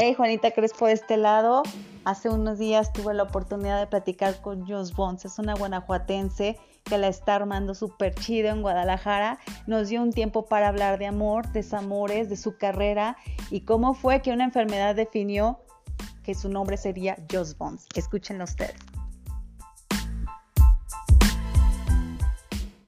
Hey, Juanita Crespo de este lado. Hace unos días tuve la oportunidad de platicar con Jos Bones. Es una guanajuatense que la está armando súper chido en Guadalajara. Nos dio un tiempo para hablar de amor, desamores, de su carrera y cómo fue que una enfermedad definió que su nombre sería Jos Bones. Escúchenlo ustedes.